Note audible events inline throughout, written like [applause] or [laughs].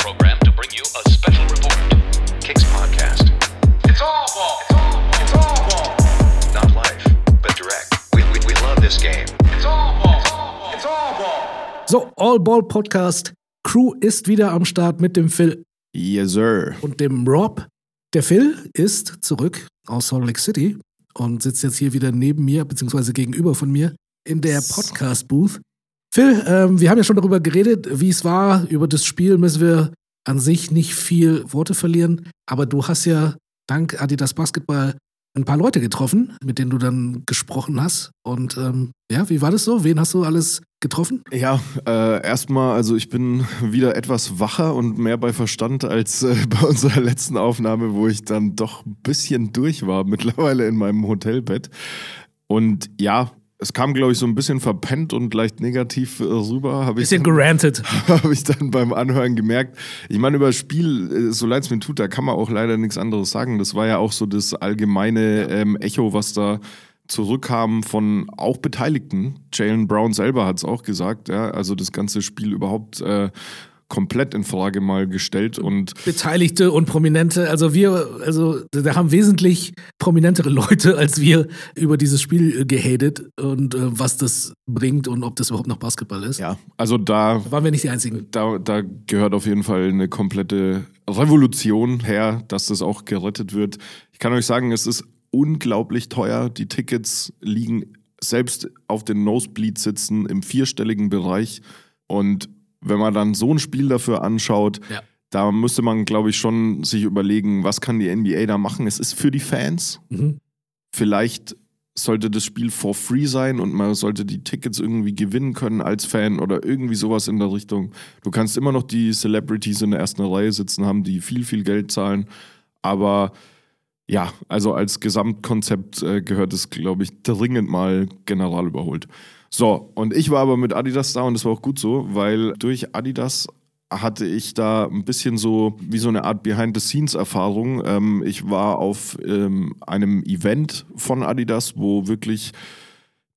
program to bring you a special report. Kicks Podcast. It's all ball. It's all ball. It's all ball. Not live, but direct. We, we, we love this game. It's all ball. It's all ball. So, All Ball Podcast. Crew ist wieder am Start mit dem Phil Yes, sir. und dem Rob. Der Phil ist zurück aus Salt Lake City und sitzt jetzt hier wieder neben mir, beziehungsweise gegenüber von mir, in der Podcast-Booth. Phil, ähm, wir haben ja schon darüber geredet, wie es war. Über das Spiel müssen wir an sich nicht viel Worte verlieren. Aber du hast ja dank Adidas Basketball ein paar Leute getroffen, mit denen du dann gesprochen hast. Und ähm, ja, wie war das so? Wen hast du alles getroffen? Ja, äh, erstmal, also ich bin wieder etwas wacher und mehr bei Verstand als äh, [laughs] bei unserer letzten Aufnahme, wo ich dann doch ein bisschen durch war, mittlerweile in meinem Hotelbett. Und ja, es kam, glaube ich, so ein bisschen verpennt und leicht negativ äh, rüber. Hab ich Bisschen gerantet. [laughs] habe ich dann beim Anhören gemerkt. Ich meine, über das Spiel, äh, so leid es mir tut, da kann man auch leider nichts anderes sagen. Das war ja auch so das allgemeine ähm, Echo, was da zurückkam von auch Beteiligten. Jalen Brown selber hat es auch gesagt. Ja? Also das ganze Spiel überhaupt äh, komplett in Frage mal gestellt und Beteiligte und Prominente. Also wir, also da haben wesentlich prominentere Leute [laughs] als wir über dieses Spiel äh, gehatet und äh, was das bringt und ob das überhaupt noch Basketball ist. ja, also da Da waren wir nicht die Einzigen. da, da gehört auf jeden Fall eine komplette Revolution her, dass das auch gerettet wird. Ich kann euch sagen, es ist unglaublich teuer. Die Tickets liegen selbst auf den Nosebleed-Sitzen im vierstelligen Bereich. Und wenn man dann so ein Spiel dafür anschaut, Ja. da müsste man, glaube ich, schon sich überlegen, was kann die NBA da machen. Es ist für die Fans. Mhm. Vielleicht sollte das Spiel for free sein und man sollte die Tickets irgendwie gewinnen können als Fan oder irgendwie sowas in der Richtung. Du kannst immer noch die Celebrities in der ersten Reihe sitzen haben, die viel, viel Geld zahlen. Aber ja, also als Gesamtkonzept äh, gehört es, glaube ich, dringend mal general überholt. So, und ich war aber mit Adidas da und das war auch gut so, weil durch Adidas hatte ich da ein bisschen so wie so eine Art Behind-the-Scenes-Erfahrung. Ähm, ich war auf ähm, einem Event von Adidas, wo wirklich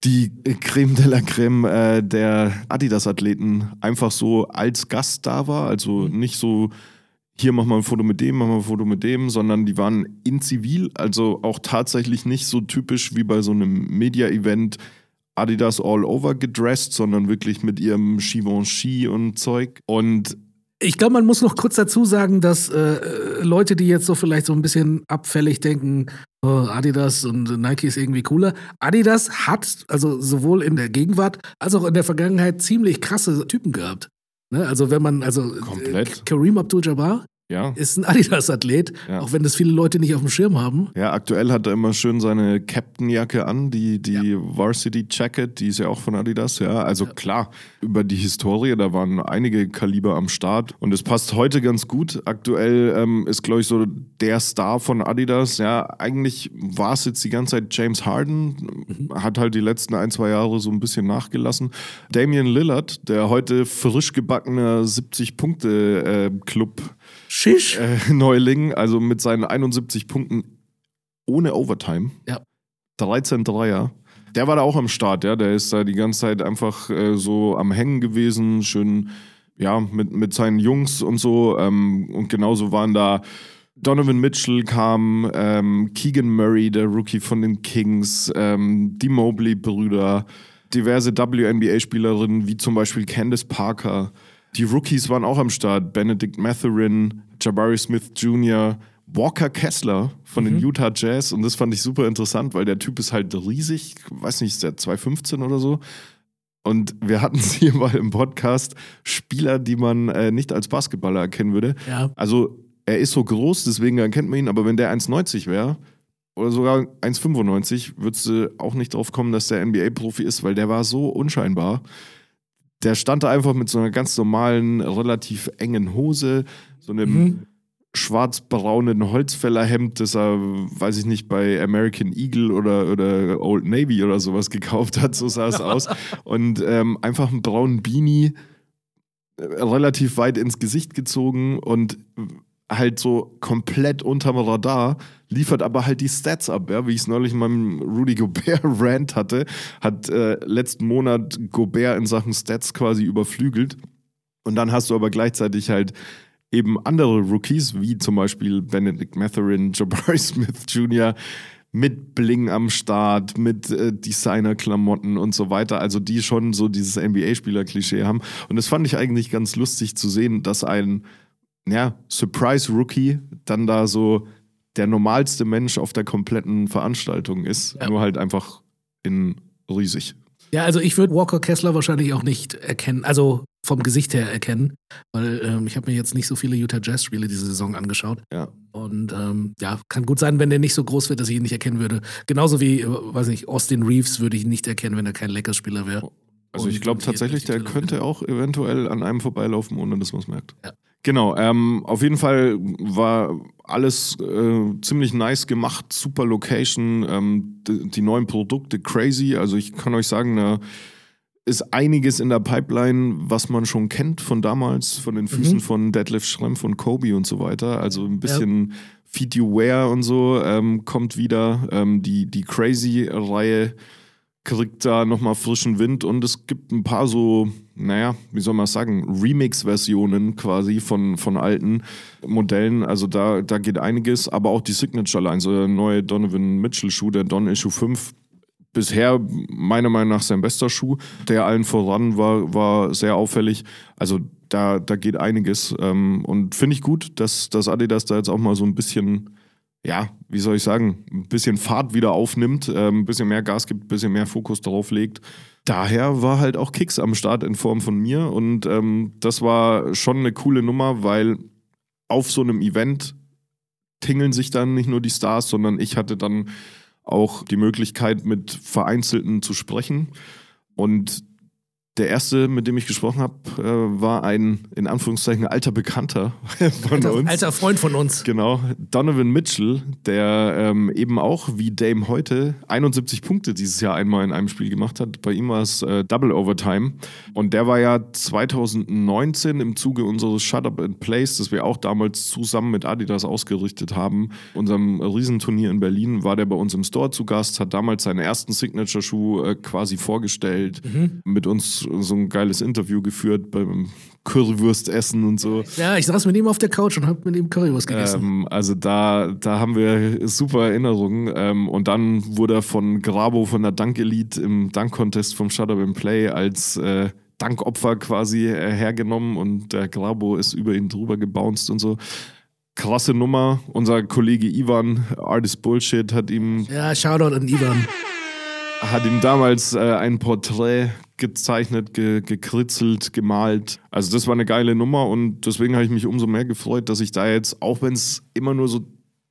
die Creme de la Creme äh, der Adidas-Athleten einfach so als Gast da war. Also nicht so, hier machen wir ein Foto mit dem, machen wir ein Foto mit dem, sondern die waren in Zivil, also auch tatsächlich nicht so typisch wie bei so einem Media-Event Adidas all over gedressed, sondern wirklich mit ihrem Givenchy und Zeug. Und Ich glaube, man muss noch kurz dazu sagen, dass äh, Leute, die jetzt so vielleicht so ein bisschen abfällig denken, oh, Adidas und Nike ist irgendwie cooler. Adidas hat also sowohl in der Gegenwart als auch in der Vergangenheit ziemlich krasse Typen gehabt. Ne? Also wenn man, also Komplett. Äh, Kareem Abdul-Jabbar ja, ist ein Adidas-Athlet, Ja. auch wenn das viele Leute nicht auf dem Schirm haben. ja, aktuell hat er immer schön seine Captain-Jacke an, die, die Varsity Jacket, die ist ja auch von Adidas, ja. Also klar, über die Historie, da waren einige Kaliber am Start und es passt heute ganz gut. Aktuell ähm, ist, glaube ich, so der Star von Adidas. Ja, eigentlich war es jetzt die ganze Zeit James Harden, hat halt die letzten ein, zwei Jahre so ein bisschen nachgelassen. Damian Lillard, der heute frisch gebackener 70-Punkte-Club. Shish. äh, [laughs] Neuling, also mit seinen 71 Punkten ohne Overtime. Ja. 13 Dreier. Der war da auch am Start, ja. Der ist da die ganze Zeit einfach äh, so am Hängen gewesen, schön, ja, mit, mit seinen Jungs und so. Ähm, und genauso waren da Donovan Mitchell kam, ähm, Keegan Murray, der Rookie von den Kings, ähm, die Mobley-Brüder, diverse WNBA-Spielerinnen, wie zum Beispiel Candace Parker. Die Rookies waren auch am Start. Benedict Matherin, Jabari Smith Jr., Walker Kessler von den Utah Jazz. Und das fand ich super interessant, weil der Typ ist halt riesig. Weiß nicht, ist der 215 oder so? Und wir hatten es [laughs] hier mal im Podcast, Spieler, die man äh, nicht als Basketballer erkennen würde. Ja. Also er ist so groß, deswegen erkennt man ihn, aber wenn der 1,90 wäre oder sogar 1,95, würdest du auch nicht drauf kommen, dass der NBA-Profi ist, weil der war so unscheinbar. Der stand da einfach mit so einer ganz normalen, relativ engen Hose, so einem Mhm. schwarz-braunen Holzfällerhemd, das er, weiß ich nicht, bei American Eagle oder, oder Old Navy oder sowas gekauft hat, so sah es [laughs] aus. Und ähm, einfach einen braunen Beanie, äh, relativ weit ins Gesicht gezogen und halt so komplett unterm Radar, liefert aber halt die Stats ab, ja, wie ich es neulich in meinem Rudy Gobert-Rant [laughs] hatte, hat äh, letzten Monat Gobert in Sachen Stats quasi überflügelt. Und dann hast du aber gleichzeitig halt eben andere Rookies, wie zum Beispiel Benedict Matherin, Jabari [laughs] Smith Jr., mit Bling am Start, mit äh, Designer-Klamotten und so weiter, also die schon so dieses NBA-Spieler-Klischee haben. Und das fand ich eigentlich ganz lustig zu sehen, dass ein ja, Surprise-Rookie dann da so der normalste Mensch auf der kompletten Veranstaltung ist, Ja. nur halt einfach in riesig. Ja, also ich würde Walker Kessler wahrscheinlich auch nicht erkennen, also vom Gesicht her erkennen, weil ähm, ich habe mir jetzt nicht so viele Utah Jazz-Spiele diese Saison angeschaut. Ja. Und ähm, ja, kann gut sein, wenn der nicht so groß wird, dass ich ihn nicht erkennen würde. Genauso wie, äh, weiß nicht, Austin Reeves würde ich nicht erkennen, wenn er kein Lakers-Spieler wäre. Also ich glaube tatsächlich, der könnte auch eventuell an einem vorbeilaufen, ohne dass man es merkt. Ja. Genau, ähm, auf jeden Fall war alles äh, ziemlich nice gemacht, super Location, ähm, die, die neuen Produkte crazy. Also ich kann euch sagen, da ist einiges in der Pipeline, was man schon kennt von damals, von den Füßen von Deadlift Schrempf und Kobe und so weiter. Also ein bisschen Feed You Wear und so ähm, kommt wieder. Ähm, die, die Crazy-Reihe kriegt da nochmal frischen Wind und es gibt ein paar so, naja, wie soll man sagen, Remix-Versionen quasi von, von alten Modellen. Also da, da geht einiges, aber auch die Signature-Line, so der neue Donovan Mitchell-Schuh, der Don Issue 5. Bisher meiner Meinung nach sein bester Schuh, der allen voran war, war sehr auffällig. Also da, da geht einiges. Ähm, und finde ich gut, dass, dass Adidas da jetzt auch mal so ein bisschen ja, wie soll ich sagen, ein bisschen Fahrt wieder aufnimmt, ähm, ein bisschen mehr Gas gibt, ein bisschen mehr Fokus darauf legt. Daher war halt auch Kicks am Start in Form von mir und ähm, das war schon eine coole Nummer, weil auf so einem Event tingeln sich dann nicht nur die Stars, sondern ich hatte dann auch die Möglichkeit, mit Vereinzelten zu sprechen. Und der erste, mit dem ich gesprochen habe, äh, war ein in Anführungszeichen alter Bekannter [laughs] von Alter, uns. alter Freund von uns. Genau, Donovan Mitchell, der ähm, eben auch wie Dame heute 71 Punkte dieses Jahr einmal in einem Spiel gemacht hat. Bei ihm war es äh, Double Overtime. Und der war ja 2019 im Zuge unseres Shut Up and Plays, das wir auch damals zusammen mit Adidas ausgerichtet haben, unserem Riesenturnier in Berlin, war der bei uns im Store zu Gast, hat damals seinen ersten Signature-Schuh äh, quasi vorgestellt, mit uns so ein geiles Interview geführt beim Currywurst essen und so. Ja, ich saß mit ihm auf der Couch und hab mit ihm Currywurst gegessen. Ähm, also da, da haben wir super Erinnerungen. Ähm, und dann wurde er von Grabo von der Dunk Elite im Dunk-Contest vom Shut Up and Play als äh, Dankopfer quasi äh, hergenommen und der Grabo ist über ihn drüber gebounced und so. Krasse Nummer. Unser Kollege Ivan, Artist Bullshit, hat ihm ja, Shoutout an Ivan. Hat ihm damals äh, ein Porträt gezeichnet, ge gekritzelt, gemalt. Also das war eine geile Nummer und deswegen habe ich mich umso mehr gefreut, dass ich da jetzt, auch wenn es immer nur so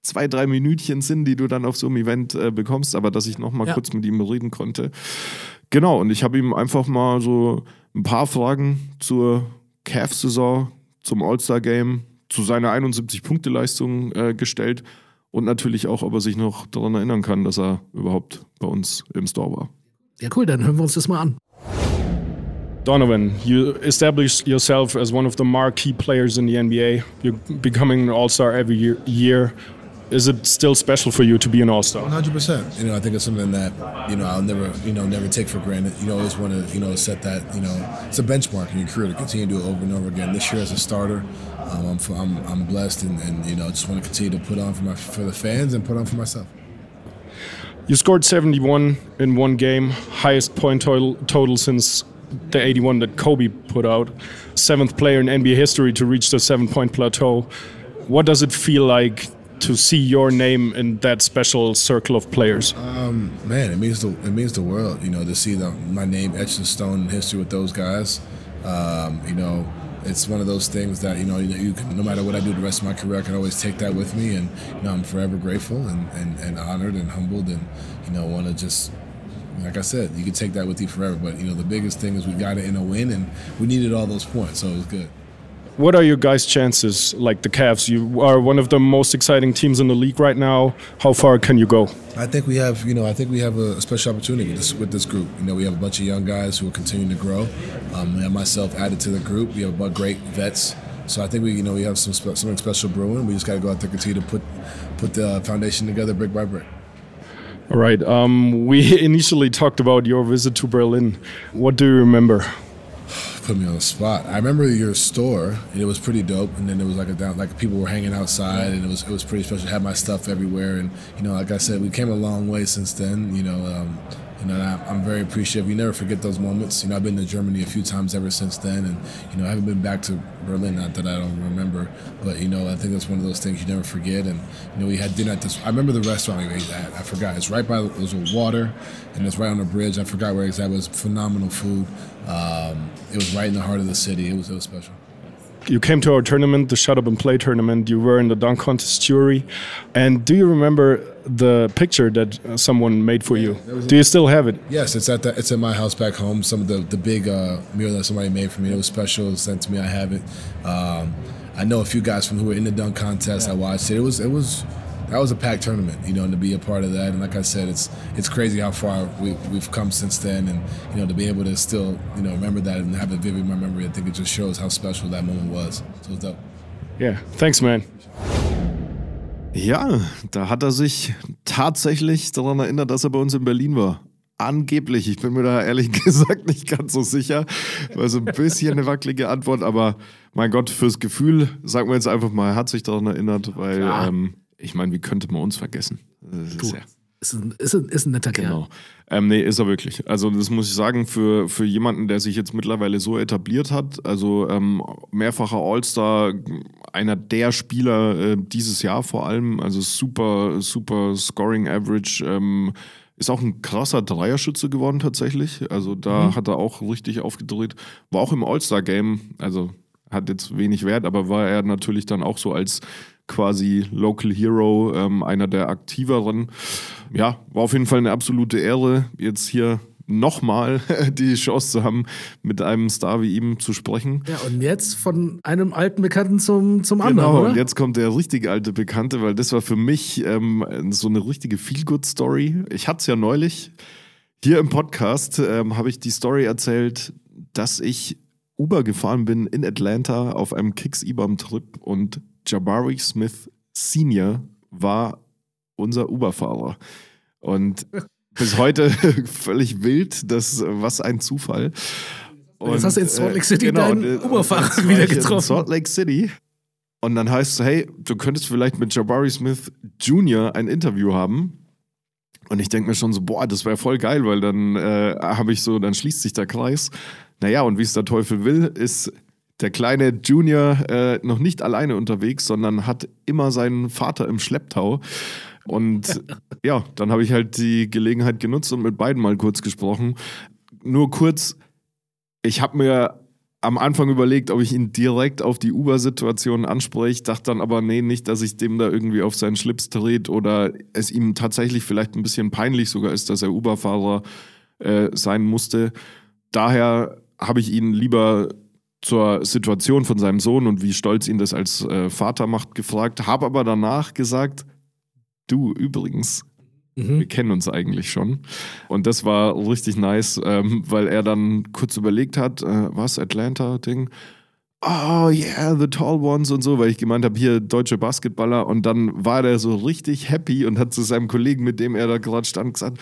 zwei, drei Minütchen sind, die du dann auf so einem Event äh, bekommst, aber dass ich noch mal Ja. kurz mit ihm reden konnte. Genau, und ich habe ihm einfach mal so ein paar Fragen zur Cavs-Saison, zum All-Star-Game, zu seiner 71-Punkte-Leistung äh, gestellt und natürlich auch, ob er sich noch daran erinnern kann, dass er überhaupt bei uns im Store war. Ja, cool, dann hören wir uns das mal an. Donovan, you established yourself as one of the marquee players in the NBA. You're becoming an All Star every year, year. Is it still special for you to be an All Star? 100%. You know, I think it's something that, you know, I'll never, you know, never take for granted. You always want to, you know, set that, you know, it's a benchmark in your career to continue to do it over and over again. This year as a starter, um, I'm, I'm, I'm blessed and, and, you know, just want to continue to put on for my, for the fans and put on for myself. You scored 71 in one game, highest point total, total since the 81 that Kobe put out. Seventh player in NBA history to reach the seven point plateau. What does it feel like to see your name in that special circle of players? Man, it means the it means the world. You know, to see the, my name etched in stone in history with those guys. Um, you know, it's one of those things that you know you, you can, no matter what I do the rest of my career, I can always take that with me, and you know I'm forever grateful and, and, and honored and humbled, and you know want to just. Like I said, you can take that with you forever, but you know the biggest thing is we got it in a win, and we needed all those points, so it was good. What are your guys' chances, like the Cavs? You are one of the most exciting teams in the league right now. How far can you go? I think we have, you know, I think we have a special opportunity with this, with this group. You know, we have a bunch of young guys who are continuing to grow. Um, and myself added to the group. We have a bunch of great vets. So I think we, you know, we have some spe- something special brewing. We just got to go out there and continue to put put the foundation together brick by brick. All right. Um, we [laughs] initially talked about your visit to Berlin. What do you remember? Put me on the spot. I remember your store, and it was pretty dope. And then it was like a down, like people were hanging outside, and it was it was pretty special. I had my stuff everywhere, and you know, like I said, we came a long way since then. You know, um, you know, I, I'm very appreciative. You never forget those moments. You know, I've been to Germany a few times ever since then, and you know, I haven't been back to Berlin. Not that I don't remember, but you know, I think that's one of those things you never forget. And you know, we had dinner at this. I remember the restaurant we ate at. I forgot. It's right by. Was a water, and it's right on the bridge. I forgot where exactly. It was phenomenal food. Um, it was right in the heart of the city. It was it was special. You came to our tournament, the Shut Up and Play tournament. You were in the dunk contest jury. And do you remember the picture that uh, someone made for you? Do you still have it? Yes, it's at the, it's at my house back home. Some of the the big uh, mural that somebody made for me. It was special. It was sent to me. I have it. Um, I know a few guys from who were in the dunk contest. I watched it. It was it was that was a packed tournament, you know, and to be a part of that. And like I said, it's it's crazy how far we, we've come since then, and you know, to be able to still you know remember that and have it vivid in my memory, I think it just shows how special that moment was. So it's dope. Yeah. Thanks, man. Ja, da hat er sich tatsächlich daran erinnert, dass er bei uns in Berlin war. Angeblich, ich bin mir da ehrlich [laughs] gesagt nicht ganz so sicher. War so ein bisschen eine wackelige Antwort, aber mein Gott, fürs Gefühl, sagen wir jetzt einfach mal, er hat sich daran erinnert, weil ähm, ich meine, wie könnte man uns vergessen? Das ist ja- ist ein, ist ein, ist ein netter Kerl. Genau. Ähm, nee, ist er wirklich. Also, das muss ich sagen, für, für jemanden, der sich jetzt mittlerweile so etabliert hat, also ähm, mehrfacher All-Star, einer der Spieler äh, dieses Jahr vor allem, also super, super Scoring Average, ähm, ist auch ein krasser Dreierschütze geworden tatsächlich. Also da hat er auch richtig aufgedreht. War auch im All-Star-Game, also hat jetzt wenig Wert, aber war er natürlich dann auch so als quasi Local Hero, ähm, einer der aktiveren. Ja, war auf jeden Fall eine absolute Ehre, jetzt hier nochmal [laughs] die Chance zu haben, mit einem Star wie ihm zu sprechen. Ja, und jetzt von einem alten Bekannten zum, zum anderen, Genau, oder? und jetzt kommt der richtig alte Bekannte, weil das war für mich ähm, so eine richtige Feel-Good-Story. Ich hatte es ja neulich. Hier im Podcast ähm, habe ich die Story erzählt, dass ich Uber gefahren bin in Atlanta auf einem Kicks-IBAM-Trip und Jabari Smith Senior war unser Uber-Fahrer. Und [laughs] bis heute [laughs] völlig wild, das, was ein Zufall. Jetzt hast du in Salt Lake City deinen und, äh, Uber-Fahrer wieder ich in getroffen. Salt Lake City. Und dann heißt es, hey, du könntest vielleicht mit Jabari Smith Jr. ein Interview haben. Und ich denke mir schon so, boah, das wäre voll geil, weil dann äh, habe ich so, dann schließt sich der Kreis. Naja, und wie es der Teufel will, ist der kleine Junior äh, noch nicht alleine unterwegs, sondern hat immer seinen Vater im Schlepptau. Und [laughs] ja, dann habe ich halt die Gelegenheit genutzt und mit beiden mal kurz gesprochen. Nur kurz, ich habe mir am Anfang überlegt, ob ich ihn direkt auf die Uber-Situation anspreche, dachte dann aber, nee, nicht, dass ich dem da irgendwie auf seinen Schlips dreht oder es ihm tatsächlich vielleicht ein bisschen peinlich sogar ist, dass er Uber-Fahrer äh, sein musste. Daher habe ich ihn lieber zur Situation von seinem Sohn und wie stolz ihn das als äh, Vater macht gefragt, habe aber danach gesagt, du übrigens, Mhm. wir kennen uns eigentlich schon. Und das war richtig nice, ähm, weil er dann kurz überlegt hat, äh, was, Atlanta-Ding? Oh yeah, the tall ones und so, weil ich gemeint habe, hier deutsche Basketballer. Und dann war der so richtig happy und hat zu seinem Kollegen, mit dem er da gerade stand, gesagt,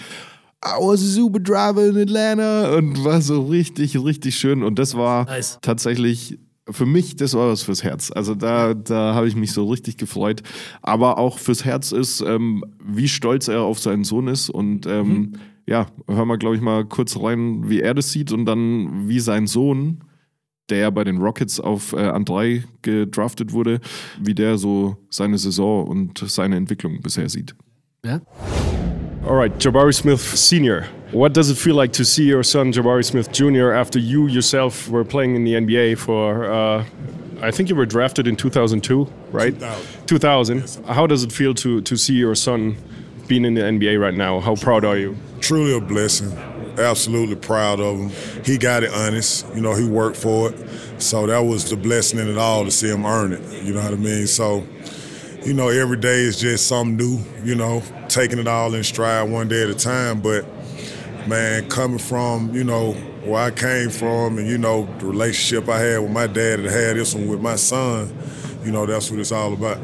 I was a super driver in Atlanta und war so richtig, richtig schön. Und das war Nice. tatsächlich für mich, das war was fürs Herz. Also da, da habe ich mich so richtig gefreut. Aber auch fürs Herz ist, ähm, wie stolz er auf seinen Sohn ist. Und ähm, ja, hören wir, glaube ich, mal kurz rein, wie er das sieht und dann, wie sein Sohn, der ja bei den Rockets auf äh, an drei gedraftet wurde, wie der so seine Saison und seine Entwicklung bisher sieht. Ja? All right, Jabari Smith Sr. What does it feel like to see your son Jabari Smith Jr. after you yourself were playing in the NBA for? Uh, I think you were drafted in 2002, right? 2000. 2000. How does it feel to to see your son being in the NBA right now? How proud are you? Truly a blessing. Absolutely proud of him. He got it honest. You know, he worked for it. So that was the blessing in it all to see him earn it. You know what I mean? So, you know, every day is just something new, you know, taking it all in stride one day at a time. But, man, coming from, you know, where I came from and, you know, the relationship I had with my dad and had this one with my son, you know, that's what it's all about.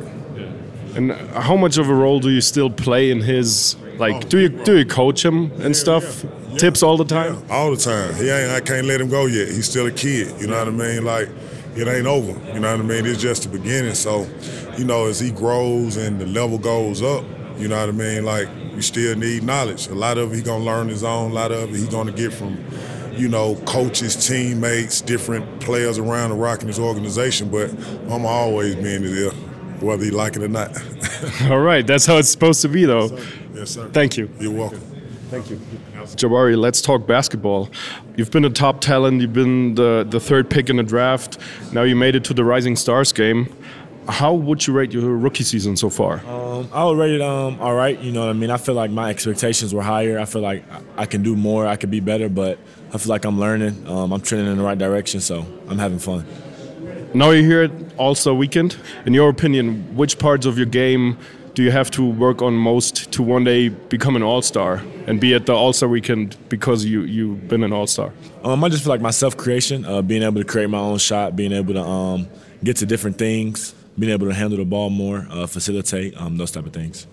And how much of a role do you still play in his? Like, do you do you coach him and stuff? tips all the time? all the time. He ain't. I can't let him go yet. He's still a kid. You know what I mean? Like it ain't over. You know what I mean? It's just the beginning. So, you know, as he grows and the level goes up, you know what I mean? Like you still need knowledge. A lot of it he gonna learn his own. A lot of it he gonna get from, you know, coaches, teammates, different players around the rock in his organization. But I'm always being there, whether he like it or not. [laughs] All right, that's how it's supposed to be, though. yes, sir. Thank you. You're welcome. Jabari, let's talk basketball. You've been a top talent. You've been the, the third pick in the draft. Now you made it to the Rising Stars game. How would you rate your rookie season so far? Um, I would rate it um, all right. You know what I mean? I feel like my expectations were higher. I feel like I- I can do more. I could be better, but I feel like I'm learning. Um, I'm trending in the right direction, so I'm having fun. Now you're here at All Star Weekend. In your opinion, which parts of your game do you have to work on most to one day become an All Star and be at the All Star Weekend because you you've been an All Star? Um, I just feel like my self creation, uh, being able to create my own shot, being able to um, get to different things, being able to handle the ball more, uh, facilitate, um, those type of things.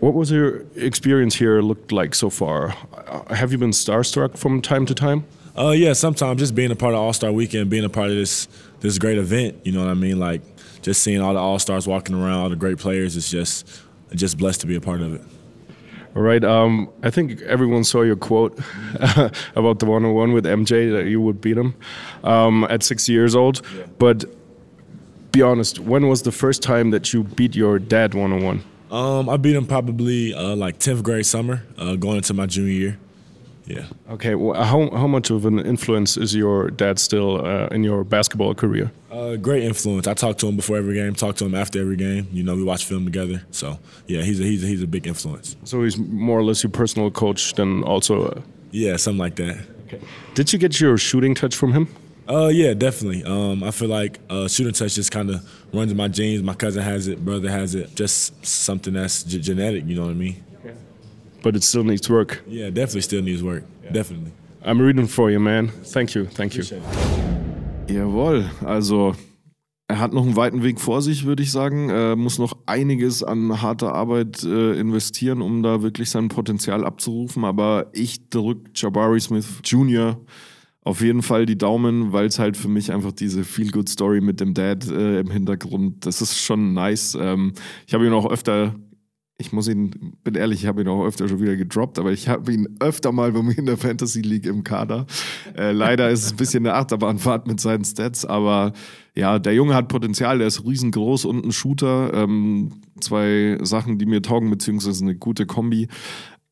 What was your experience here looked like so far? Uh, Have you been starstruck from time to time? Uh, yeah, sometimes just being a part of All Star Weekend, being a part of this this great event, you know what I mean? Like just seeing all the All Stars walking around, all the great players, it's just just blessed to be a part of it. All right. Um, I think everyone saw your quote [laughs] about the one-on-one with MJ that you would beat him um, at six years old. But be honest, when was the first time that you beat your dad one-on-one? Um, I beat him probably uh, like 10th grade summer, uh, going into my junior year. Yeah. Okay. Well, how how much of an influence is your dad still uh, in your basketball career? Uh, great influence. I talk to him before every game, talk to him after every game. You know, we watch film together. So, yeah, he's a, he's a, he's a big influence. So he's more or less your personal coach than also. Uh, Yeah, something like that. Okay. Did you get your shooting touch from him? Uh, yeah, definitely. Um, I feel like uh, shooting touch just kind of runs in my genes. My cousin has it, brother has it. Just something that's g- genetic. You know what I mean? But it still needs work. Yeah, definitely still needs work. Definitely. I'm reading for you, man. Thank you. Thank you. Jawohl, also er hat noch einen weiten Weg vor sich, würde ich sagen. Er muss noch einiges an harter Arbeit äh, investieren, um da wirklich sein Potenzial abzurufen. Aber ich drücke Jabari Smith Jr. auf jeden Fall die Daumen, weil es halt für mich einfach diese Feel-Good-Story mit dem Dad äh, im Hintergrund, das ist schon nice. Ähm, ich habe ihn auch öfter ich muss ihn, bin ehrlich, ich habe ihn auch öfter schon wieder gedroppt, aber ich habe ihn öfter mal bei mir in der Fantasy League im Kader. Äh, leider ist es ein bisschen eine Achterbahnfahrt mit seinen Stats, aber ja, der Junge hat Potenzial, der ist riesengroß und ein Shooter. Ähm, zwei Sachen, die mir taugen, beziehungsweise eine gute Kombi.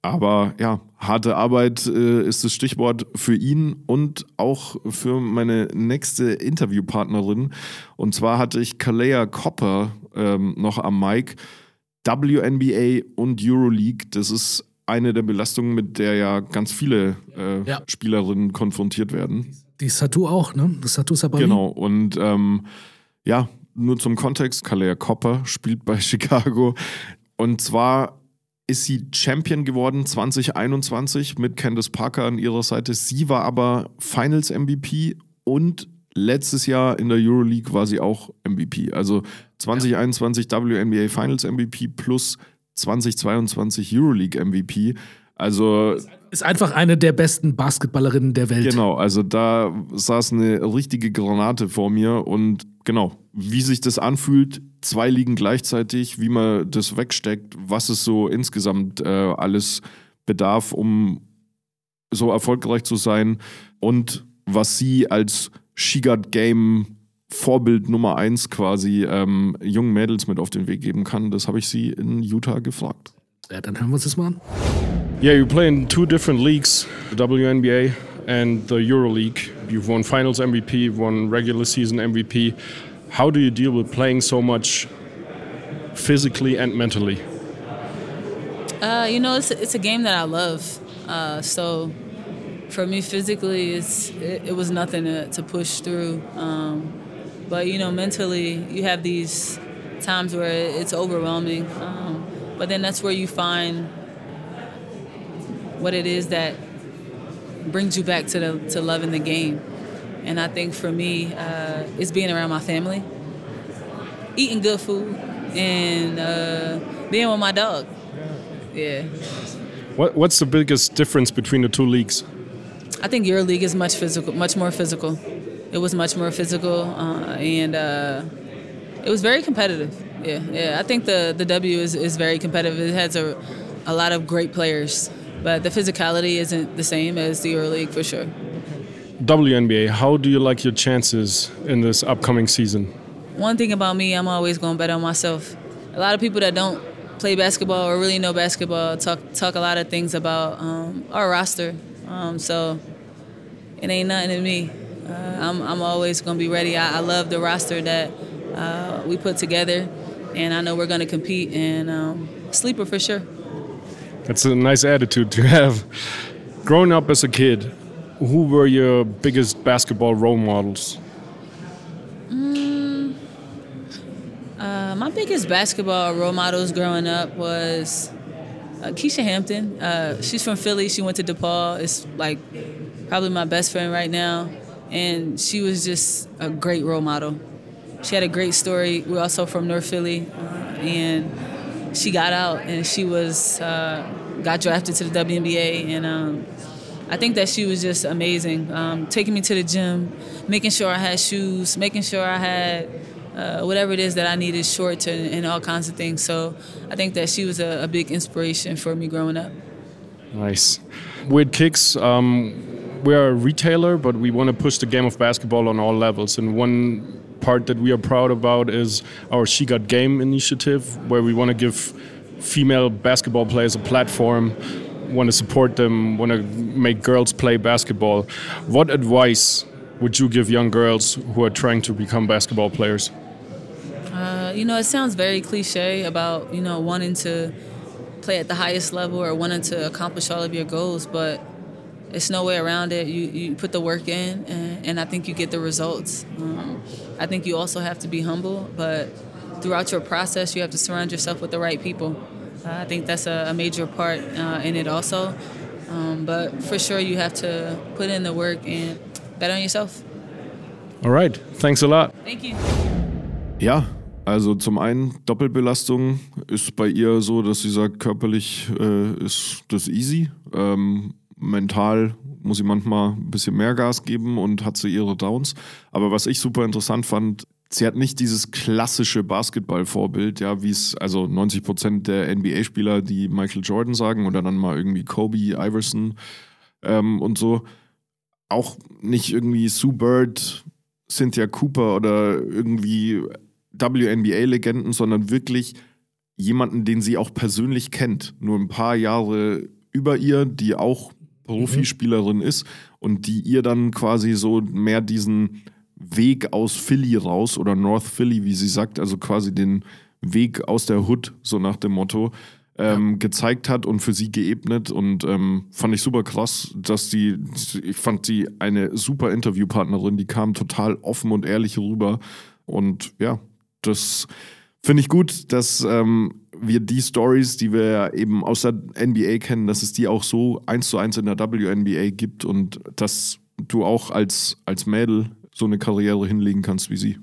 Aber ja, harte Arbeit äh, ist das Stichwort für ihn und auch für meine nächste Interviewpartnerin. Und zwar hatte ich Kalea Copper ähm, noch am Mic. WNBA und Euroleague, das ist eine der Belastungen, mit der ja ganz viele äh, Ja. Spielerinnen konfrontiert werden. Die Satu auch, ne? Das Satu Sabari. Genau. Und ähm, ja, nur zum Kontext: Kalea Copper spielt bei [laughs] Chicago. Und zwar ist sie Champion geworden 2021 mit Candace Parker an ihrer Seite. Sie war aber Finals MVP und letztes Jahr in der Euroleague war sie auch MVP. Also 2021 WNBA Finals MVP plus 2022 Euroleague MVP. Also Ist einfach eine der besten Basketballerinnen der Welt. Genau, also da saß eine richtige Granate vor mir und genau, wie sich das anfühlt, zwei Ligen gleichzeitig, wie man das wegsteckt, was es so insgesamt äh, alles bedarf, um so erfolgreich zu sein und was sie als Shigard Game Vorbild Nummer eins quasi ähm, jungen Mädels mit auf den Weg geben kann, das habe ich sie in Utah gefragt. Ja, dann hören wir uns das mal an. Yeah, you play in two different leagues, the WNBA and the EuroLeague. You've won Finals MVP, you've won regular season MVP. How do you deal with playing so much physically and mentally? Uh, you know, it's, it's a game that I love. Uh, so for me, physically, it's, it, it was nothing to, to push through. Um, but, you know, mentally, you have these times where it's overwhelming. Um, but then that's where you find what it is that brings you back to, the, to loving the game. And I think for me, uh, it's being around my family, eating good food, and uh, being with my dog. Yeah. What, what's the biggest difference between the two leagues? I think your league is much physical, much more physical. It was much more physical, uh, and uh, it was very competitive. Yeah, yeah. I think the the W is, is very competitive. It has a a lot of great players, but the physicality isn't the same as the Euro League for sure. WNBA, how do you like your chances in this upcoming season? One thing about me, I'm always going to bet on myself. A lot of people that don't play basketball or really know basketball talk talk a lot of things about um, our roster. Um, so it ain't nothing to me. Uh, I'm, I'm always going to be ready. I, I love the roster that uh, we put together, and I know we're going to compete. And um, sleeper for sure. That's a nice attitude to have. Growing up as a kid, who were your biggest basketball role models? Mm, uh, my biggest basketball role models growing up was uh, Keisha Hampton. Uh, she's from Philly. She went to DePaul. It's like probably my best friend right now, and she was just a great role model. She had a great story. We're also from North Philly, uh, and she got out and she was uh, got drafted to the WNBA, and um, I think that she was just amazing. Um, taking me to the gym, making sure I had shoes, making sure I had uh, whatever it is that I needed, shorts and, and, all kinds of things. So I think that she was a, a big inspiration for me growing up. Nice. With Kicks, um, we're a retailer, but we want to push the game of basketball on all levels. And one part that we are proud about is our She Got Game initiative, where we want to give female basketball players a platform, want to support them, want to make girls play basketball. What advice would you give young girls who are trying to become basketball players? You know, it sounds very cliche about, you know, wanting to play at the highest level or wanting to accomplish all of your goals, but it's no way around it. You, you put the work in, and, and I think you get the results. Um, I think you also have to be humble, but throughout your process, you have to surround yourself with the right people. Uh, I think that's a, a major part uh, in it also. Um, but for sure, you have to put in the work and bet on yourself. All right. Thanks a lot. Thank you. Ja, also zum einen Doppelbelastung ist bei ihr so, dass sie sagt, körperlich äh, ist das easy. Ähm, mental muss sie manchmal ein bisschen mehr Gas geben und hat sie ihre Downs. Aber was ich super interessant fand, sie hat nicht dieses klassische Basketball-Vorbild, ja, wie es also 90 Prozent der NBA-Spieler, die Michael Jordan sagen oder dann mal irgendwie Kobe, Iverson ähm, und so. Auch nicht irgendwie Sue Bird, Cynthia Cooper oder irgendwie WNBA-Legenden, sondern wirklich jemanden, den sie auch persönlich kennt. Nur ein paar Jahre über ihr, die auch Profispielerin ist und die ihr dann quasi so mehr diesen Weg aus Philly raus oder North Philly, wie sie sagt, also quasi den Weg aus der Hood, so nach dem Motto, ähm, ja. gezeigt hat und für sie geebnet und ähm, fand ich super krass, dass die, ich fand sie eine super Interviewpartnerin, die kam total offen und ehrlich rüber und ja, das finde ich gut, dass ähm, wir die Stories, die wir eben aus der NBA kennen, dass es die auch so eins zu eins in der WNBA gibt und dass du auch als, als Mädel so eine Karriere hinlegen kannst wie sie.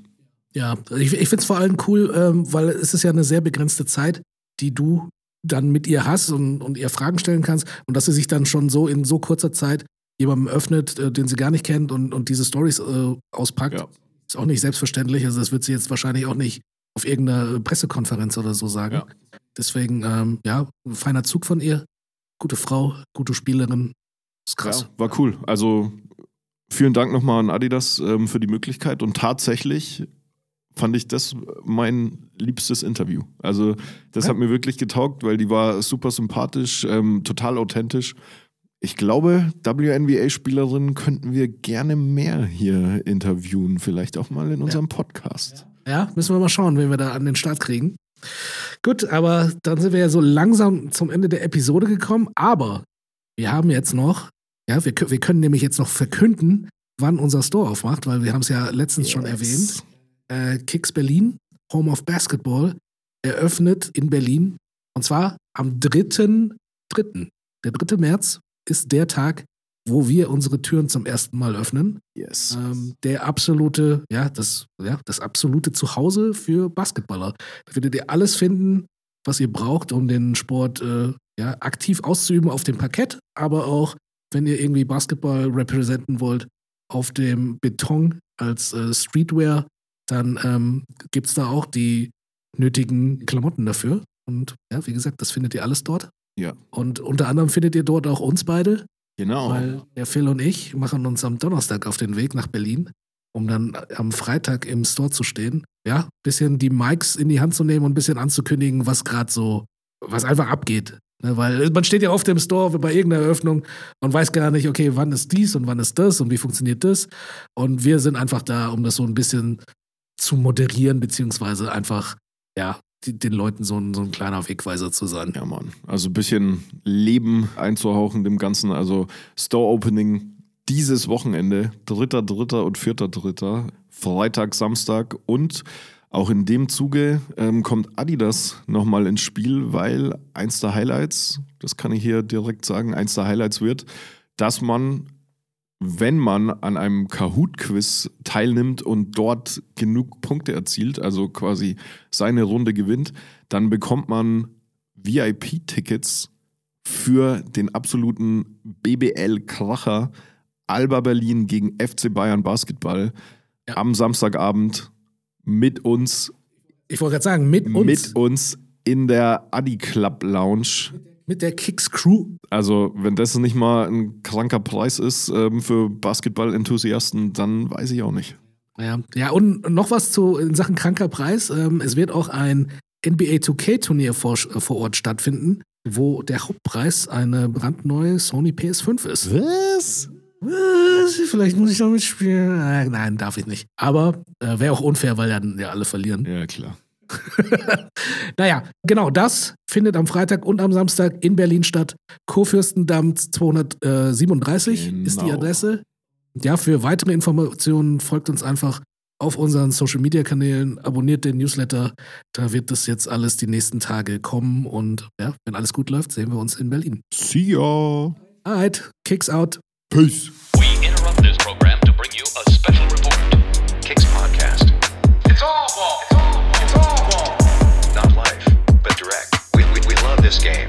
Ja, ich, ich finde es vor allem cool, ähm, weil es ist ja eine sehr begrenzte Zeit, die du dann mit ihr hast und, und ihr Fragen stellen kannst und dass sie sich dann schon so in so kurzer Zeit jemandem öffnet, äh, den sie gar nicht kennt und, und diese Stories äh, auspackt, ja. Ist auch nicht selbstverständlich. Also das wird sie jetzt wahrscheinlich auch nicht auf irgendeiner Pressekonferenz oder so sagen. Ja. Deswegen, ähm, ja, feiner Zug von ihr. Gute Frau, gute Spielerin. Ist krass. Ja, war cool. Also vielen Dank nochmal an Adidas ähm, für die Möglichkeit und tatsächlich fand ich das mein liebstes Interview. Also das ja. hat mir wirklich getaugt, weil die war super sympathisch, ähm, total authentisch. Ich glaube, WNBA-Spielerinnen könnten wir gerne mehr hier interviewen, vielleicht auch mal in unserem ja. Podcast. Ja, müssen wir mal schauen, wen wir da an den Start kriegen. Gut, aber dann sind wir ja so langsam zum Ende der Episode gekommen. Aber wir haben jetzt noch, ja, wir, wir können nämlich jetzt noch verkünden, wann unser Store aufmacht, weil wir haben es ja letztens yes. schon erwähnt. Äh, Kicks Berlin, Home of Basketball, eröffnet in Berlin. Und zwar am 3.3. Der 3. März ist der Tag, wo wir unsere Türen zum ersten Mal öffnen. Yes. Ähm, der absolute, ja, das, ja, das absolute Zuhause für Basketballer. Da werdet ihr alles finden, was ihr braucht, um den Sport äh, ja, aktiv auszuüben auf dem Parkett, aber auch, wenn ihr irgendwie Basketball repräsentieren wollt, auf dem Beton als äh, Streetwear, dann ähm, gibt es da auch die nötigen Klamotten dafür. Und ja, wie gesagt, das findet ihr alles dort. Ja. Und unter anderem findet ihr dort auch uns beide, Genau. weil der Phil und ich machen uns am Donnerstag auf den Weg nach Berlin, um dann am Freitag im Store zu stehen. Ja, bisschen die Mics in die Hand zu nehmen und ein bisschen anzukündigen, was gerade so, was einfach abgeht. Ne, weil man steht ja oft im Store bei irgendeiner Eröffnung und weiß gar nicht, okay, wann ist dies und wann ist das und wie funktioniert das. Und wir sind einfach da, um das so ein bisschen zu moderieren, beziehungsweise einfach, ja, den Leuten so ein, so ein kleiner Wegweiser zu sein. Ja, Mann. Also ein bisschen Leben einzuhauchen dem Ganzen. Also Store Opening dieses Wochenende, 3., 3. und 4. 3. Freitag, Samstag und auch in dem Zuge ähm, kommt Adidas nochmal ins Spiel, weil eins der Highlights, das kann ich hier direkt sagen, eins der Highlights wird, dass man, wenn man an einem Kahoot-Quiz teilnimmt und dort genug Punkte erzielt, also quasi seine Runde gewinnt, dann bekommt man VIP-Tickets für den absoluten BBL-Kracher Alba Berlin gegen FC Bayern Basketball am Samstagabend mit uns, Ich wollte gerade sagen, mit uns, mit uns in der Adi Club Lounge. Mit der Kicks Crew. Also, wenn das nicht mal ein kranker Preis ist ähm, für Basketball-Enthusiasten, dann weiß ich auch nicht. Ja, ja und noch was zu in Sachen kranker Preis. Ähm, es wird auch ein NBA 2K-Turnier vor, äh, vor Ort stattfinden, wo der Hauptpreis eine brandneue Sony PS5 ist. Was? Was? Vielleicht muss ich damit spielen. Äh, nein, darf ich nicht. Aber äh, wäre auch unfair, weil dann ja alle verlieren. Ja, klar. [laughs] Naja, genau das findet am Freitag und am Samstag in Berlin statt. Kurfürstendamm 237 ist die Genau. Adresse. Ja, für weitere Informationen folgt uns einfach auf unseren Social Media Kanälen, abonniert den Newsletter. Da wird das jetzt alles die nächsten Tage kommen und ja, wenn alles gut läuft, sehen wir uns in Berlin. See ya. Alright, kicks out. Peace. this game.